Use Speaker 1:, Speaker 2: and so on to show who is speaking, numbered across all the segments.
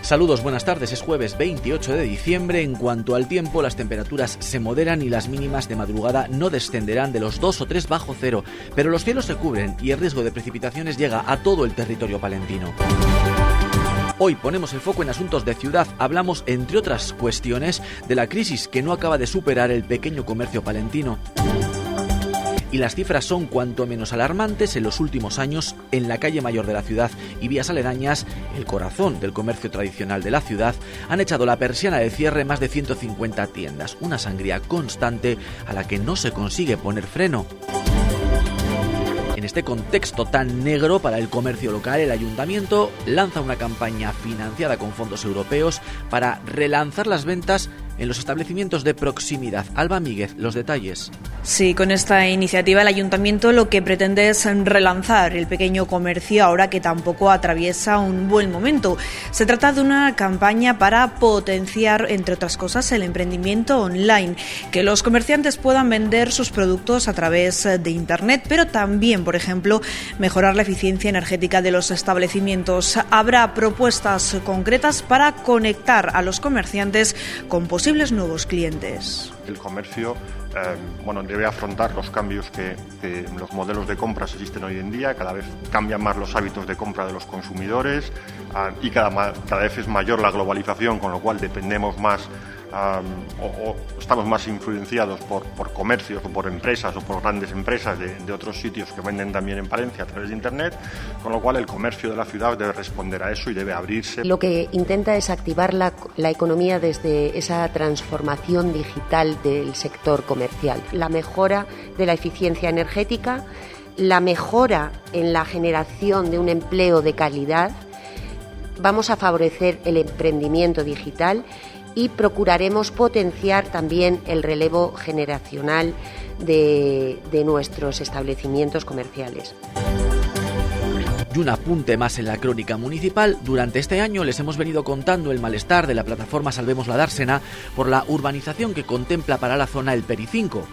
Speaker 1: Saludos, buenas tardes. Es jueves 28 de diciembre. En cuanto al tiempo, las temperaturas se moderan y las mínimas de madrugada no descenderán de los 2 o 3 bajo cero, pero los cielos se cubren y el riesgo de precipitaciones llega a todo el territorio palentino. Hoy ponemos el foco en asuntos de ciudad. Hablamos, entre otras cuestiones, de la crisis que no acaba de superar el pequeño comercio palentino y las cifras son cuanto menos alarmantes en los últimos años en la calle mayor de la ciudad y vías aledañas, el corazón del comercio tradicional de la ciudad, han echado la persiana de cierre más de 150 tiendas, una sangría constante a la que no se consigue poner freno. En este contexto tan negro para el comercio local, el ayuntamiento lanza una campaña financiada con fondos europeos para relanzar las ventas en los establecimientos de proximidad. Alba Míguez, los detalles.
Speaker 2: Sí, con esta iniciativa el ayuntamiento lo que pretende es relanzar el pequeño comercio ahora que tampoco atraviesa un buen momento. Se trata de una campaña para potenciar, entre otras cosas, el emprendimiento online, que los comerciantes puedan vender sus productos a través de Internet, pero también, por ejemplo, mejorar la eficiencia energética de los establecimientos. Habrá propuestas concretas para conectar a los comerciantes con posibles nuevos clientes.
Speaker 3: El comercio eh, bueno, debe afrontar los cambios que, en los modelos de compras existen hoy en día. Cada vez cambian más los hábitos de compra de los consumidores ah, y cada, cada vez es mayor la globalización, con lo cual dependemos más o, estamos más influenciados por, por, comercios o por empresas o por grandes empresas de, otros sitios que venden también en Palencia a través de Internet, con lo cual el comercio de la ciudad debe responder a eso y debe abrirse.
Speaker 4: Lo que intenta es activar la, la economía desde esa transformación digital del sector comercial, la mejora de la eficiencia energética, la mejora en la generación de un empleo de calidad, vamos a favorecer el emprendimiento digital y procuraremos potenciar también el relevo generacional de, nuestros establecimientos comerciales.
Speaker 1: Y un apunte más en la crónica municipal. Durante este año les hemos venido contando el malestar de la plataforma Salvemos la Dársena por la urbanización que contempla para la zona el Pericinco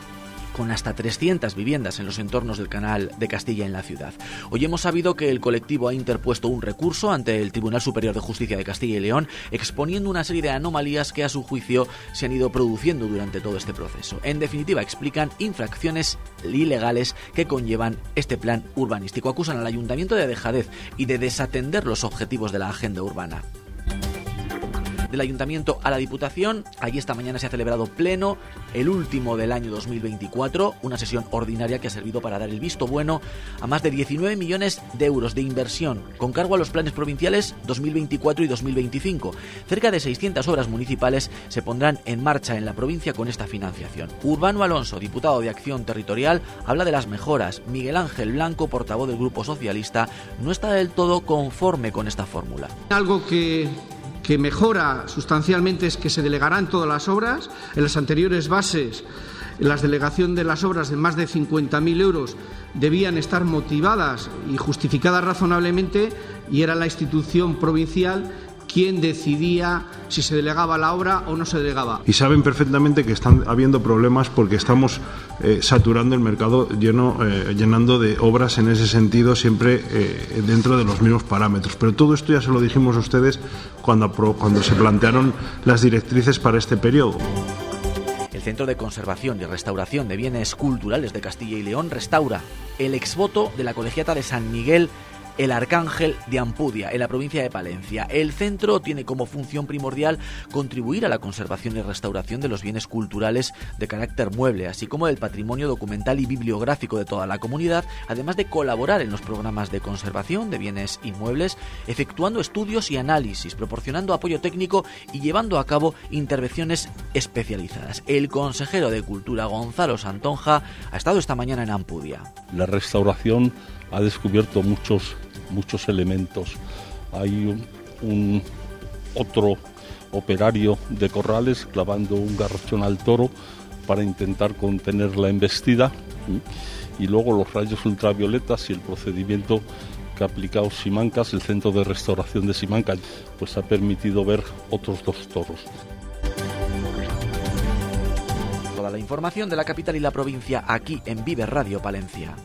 Speaker 1: con hasta 300 viviendas en los entornos del canal de Castilla en la ciudad. Hoy hemos sabido que el colectivo ha interpuesto un recurso ante el Tribunal Superior de Justicia de Castilla y León, exponiendo una serie de anomalías que a su juicio se han ido produciendo durante todo este proceso. En definitiva, explican infracciones ilegales que conllevan este plan urbanístico. Acusan al ayuntamiento de dejadez y de desatender los objetivos de la agenda urbana del Ayuntamiento a la Diputación. Allí esta mañana se ha celebrado pleno, el último del año 2024, una sesión ordinaria que ha servido para dar el visto bueno a más de 19 millones de euros de inversión con cargo a los planes provinciales 2024 y 2025. Cerca de 600 obras municipales se pondrán en marcha en la provincia con esta financiación. Urbano Alonso, diputado de Acción Territorial, habla de las mejoras. Miguel Ángel Blanco, portavoz del Grupo Socialista, no está del todo conforme con esta fórmula.
Speaker 5: Algo que que mejora sustancialmente es que se delegarán todas las obras. En las anteriores bases, la delegación de las obras de más de 50.000 euros debían estar motivadas y justificadas razonablemente y era la institución provincial quién decidía si se delegaba la obra o no se delegaba.
Speaker 6: Y saben perfectamente que están habiendo problemas porque estamos eh, saturando el mercado lleno, eh, llenando de obras en ese sentido, siempre eh, dentro de los mismos parámetros. Pero todo esto ya se lo dijimos a ustedes cuando, cuando se plantearon las directrices para este periodo.
Speaker 1: El Centro de Conservación y Restauración de Bienes Culturales de Castilla y León restaura el exvoto de la Colegiata de San Miguel el Arcángel de Ampudia, en la provincia de Palencia. El centro tiene como función primordial contribuir a la conservación y restauración de los bienes culturales de carácter mueble, así como del patrimonio documental y bibliográfico de toda la comunidad, además de colaborar en los programas de conservación de bienes inmuebles, efectuando estudios y análisis, proporcionando apoyo técnico y llevando a cabo intervenciones especializadas. El consejero de Cultura, Gonzalo Santonja, ha estado esta mañana en Ampudia.
Speaker 7: La restauración ha descubierto muchos, muchos elementos. Hay un, otro operario de corrales clavando un garrochón al toro para intentar contener la embestida y luego los rayos ultravioletas y el procedimiento que ha aplicado Simancas, el centro de restauración de Simancas, pues ha permitido ver otros dos toros.
Speaker 1: Toda la información de la capital y la provincia aquí en Vive Radio Palencia.